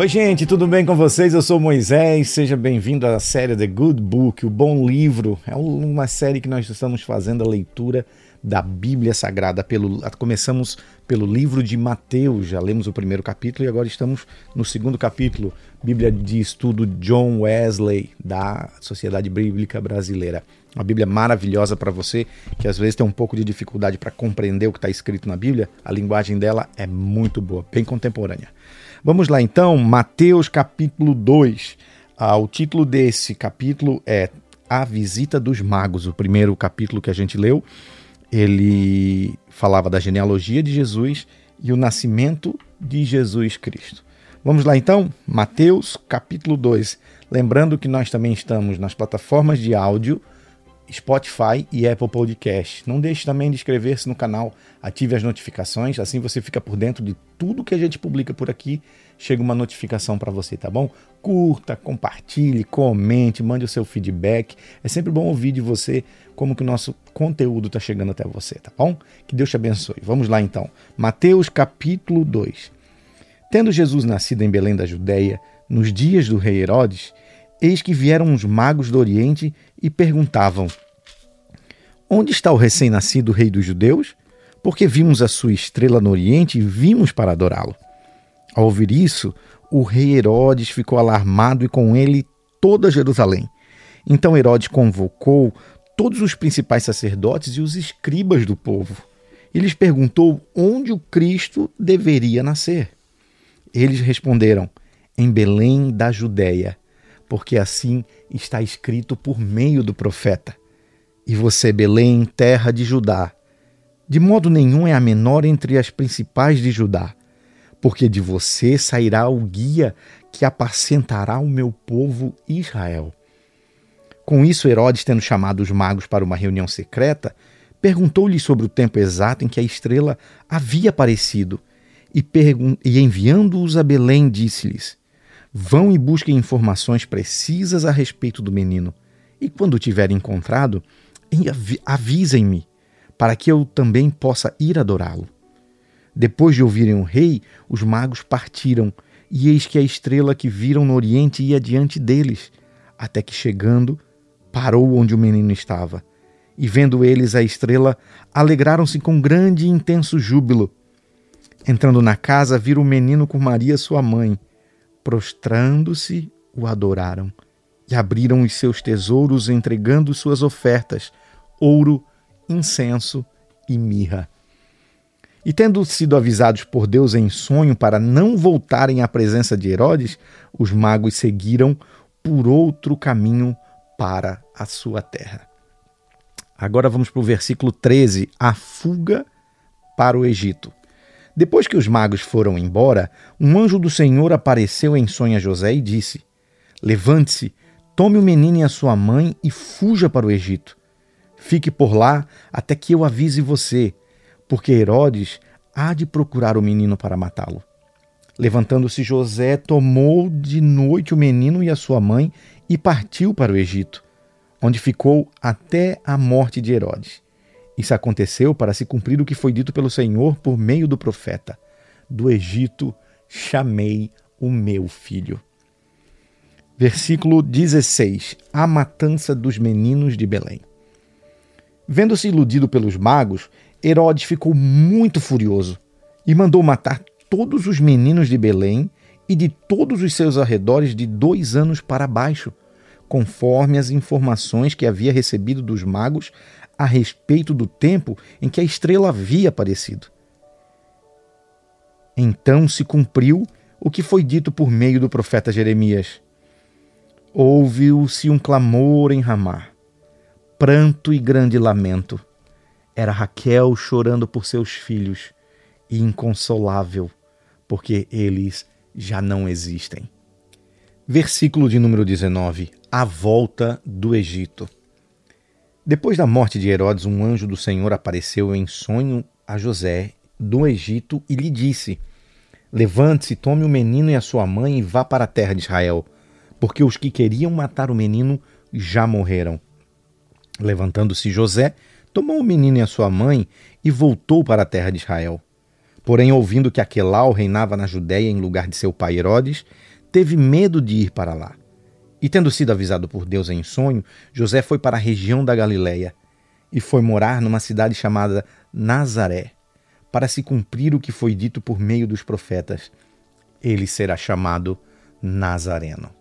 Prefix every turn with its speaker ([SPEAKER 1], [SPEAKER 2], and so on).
[SPEAKER 1] Oi, gente, tudo bem com vocês? Eu sou Moisés, seja bem-vindo à série The Good Book, o Bom Livro. É uma série que nós estamos fazendo a leitura da Bíblia Sagrada. Pelo, começamos pelo livro de Mateus, já lemos o primeiro capítulo e agora estamos no segundo capítulo, Bíblia de Estudo John Wesley, da Sociedade Bíblica Brasileira. Uma Bíblia maravilhosa para você que às vezes tem um pouco de dificuldade para compreender o que está escrito na Bíblia. A linguagem dela é muito boa, bem contemporânea. Vamos lá então, Mateus capítulo 2. Ah, o título desse capítulo é A Visita dos Magos, o primeiro capítulo que a gente leu ele falava da genealogia de Jesus e o nascimento de Jesus Cristo. Vamos lá então, Mateus capítulo 2. Lembrando que nós também estamos nas plataformas de áudio Spotify e Apple Podcast. Não deixe também de inscrever-se no canal, ative as notificações, assim você fica por dentro de tudo que a gente publica por aqui. Chega uma notificação para você, tá bom? Curta, compartilhe, comente, mande o seu feedback. É sempre bom ouvir de você como que o nosso conteúdo está chegando até você, tá bom? Que Deus te abençoe. Vamos lá então. Mateus capítulo 2. Tendo Jesus nascido em Belém da Judéia, nos dias do rei Herodes, eis que vieram os magos do Oriente e perguntavam: Onde está o recém-nascido rei dos judeus? Porque vimos a sua estrela no Oriente e vimos para adorá-lo. Ao ouvir isso, o rei Herodes ficou alarmado e com ele toda Jerusalém. Então Herodes convocou todos os principais sacerdotes e os escribas do povo e lhes perguntou onde o Cristo deveria nascer. Eles responderam: Em Belém da Judéia, porque assim está escrito por meio do profeta. E você, Belém, terra de Judá, de modo nenhum é a menor entre as principais de Judá, porque de você sairá o guia que apacentará o meu povo Israel. Com isso, Herodes, tendo chamado os magos para uma reunião secreta, perguntou-lhes sobre o tempo exato em que a estrela havia aparecido, e, e enviando-os a Belém, disse-lhes: Vão e busquem informações precisas a respeito do menino, e quando tiverem encontrado, avisem-me, para que eu também possa ir adorá-lo. Depois de ouvirem o rei, os magos partiram, e eis que a estrela que viram no oriente ia diante deles, até que chegando, parou onde o menino estava. E vendo eles a estrela, alegraram-se com grande e intenso júbilo. Entrando na casa, viram o menino com Maria, sua mãe prostrando-se, o adoraram e abriram os seus tesouros, entregando suas ofertas, ouro, incenso e mirra. E tendo sido avisados por Deus em sonho para não voltarem à presença de Herodes, os magos seguiram por outro caminho para a sua terra. Agora vamos para o versículo 13, a fuga para o Egito. Depois que os magos foram embora, um anjo do Senhor apareceu em sonho a José e disse: Levante-se, tome o menino e a sua mãe e fuja para o Egito. Fique por lá até que eu avise você, porque Herodes há de procurar o menino para matá-lo. Levantando-se José, tomou de noite o menino e a sua mãe e partiu para o Egito, onde ficou até a morte de Herodes. Isso aconteceu para se cumprir o que foi dito pelo Senhor por meio do profeta: Do Egito chamei o meu filho. Versículo 16: A matança dos meninos de Belém. Vendo-se iludido pelos magos, Herodes ficou muito furioso e mandou matar todos os meninos de Belém e de todos os seus arredores de dois anos para baixo, conforme as informações que havia recebido dos magos a respeito do tempo em que a estrela havia aparecido. Então se cumpriu o que foi dito por meio do profeta Jeremias. Ouviu-se um clamor em Ramá, pranto e grande lamento. Era Raquel chorando por seus filhos e inconsolável, porque eles já não existem. Versículo de número 19: A volta do Egito. Depois da morte de Herodes, um anjo do Senhor apareceu em sonho a José do Egito e lhe disse: Levante-se, tome o menino e a sua mãe e vá para a terra de Israel, porque os que queriam matar o menino já morreram. Levantando-se José, tomou o menino e a sua mãe e voltou para a terra de Israel. Porém, ouvindo que Aquelau reinava na Judéia em lugar de seu pai Herodes, teve medo de ir para lá. E tendo sido avisado por Deus em sonho, José foi para a região da Galiléia e foi morar numa cidade chamada Nazaré, para se cumprir o que foi dito por meio dos profetas. Ele será chamado Nazareno.